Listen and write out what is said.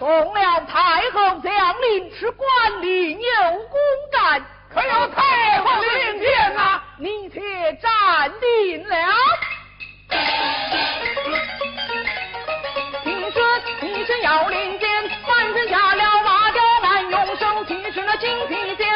送了太后将令，吃官礼，有功干。可有太后令箭啊？你且站定了。你说你是要令箭，翻身下了马，叫南用手，提起了金皮箭。